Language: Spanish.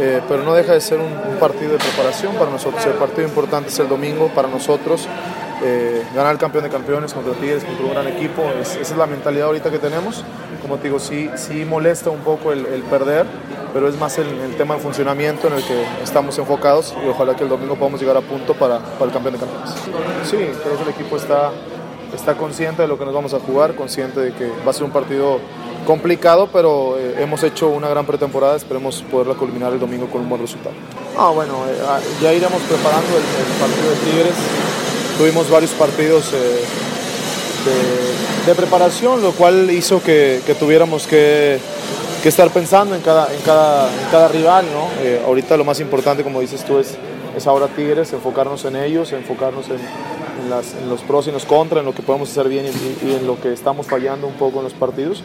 eh, pero no deja de ser un, un partido de preparación para nosotros. El partido importante es el domingo para nosotros. eh, ganar el campeón de campeones contra Tigres, contra un gran equipo, es- esa es la mentalidad ahorita que tenemos. Como te digo, sí, sí molesta un poco el, el perder, pero es más el, el tema de funcionamiento en el que estamos enfocados y ojalá que el domingo podamos llegar a punto para, para el campeón de campeones. Sí, creo que el equipo está, está consciente de lo que nos vamos a jugar, consciente de que va a ser un partido complicado, pero eh, hemos hecho una gran pretemporada, esperemos poderla culminar el domingo con un buen resultado. Ah, bueno, eh, ah, ya iremos preparando el, partido de Tigres. Tuvimos varios partidos eh, de, de preparación, lo cual hizo que, tuviéramos que, que estar pensando en cada, en cada, en cada rival. ¿no? Ahorita lo más importante, como dices tú, es, es ahora Tigres, enfocarnos en ellos, enfocarnos en los pros y los contras, en lo que podemos hacer bien y, y en lo que estamos fallando un poco en los partidos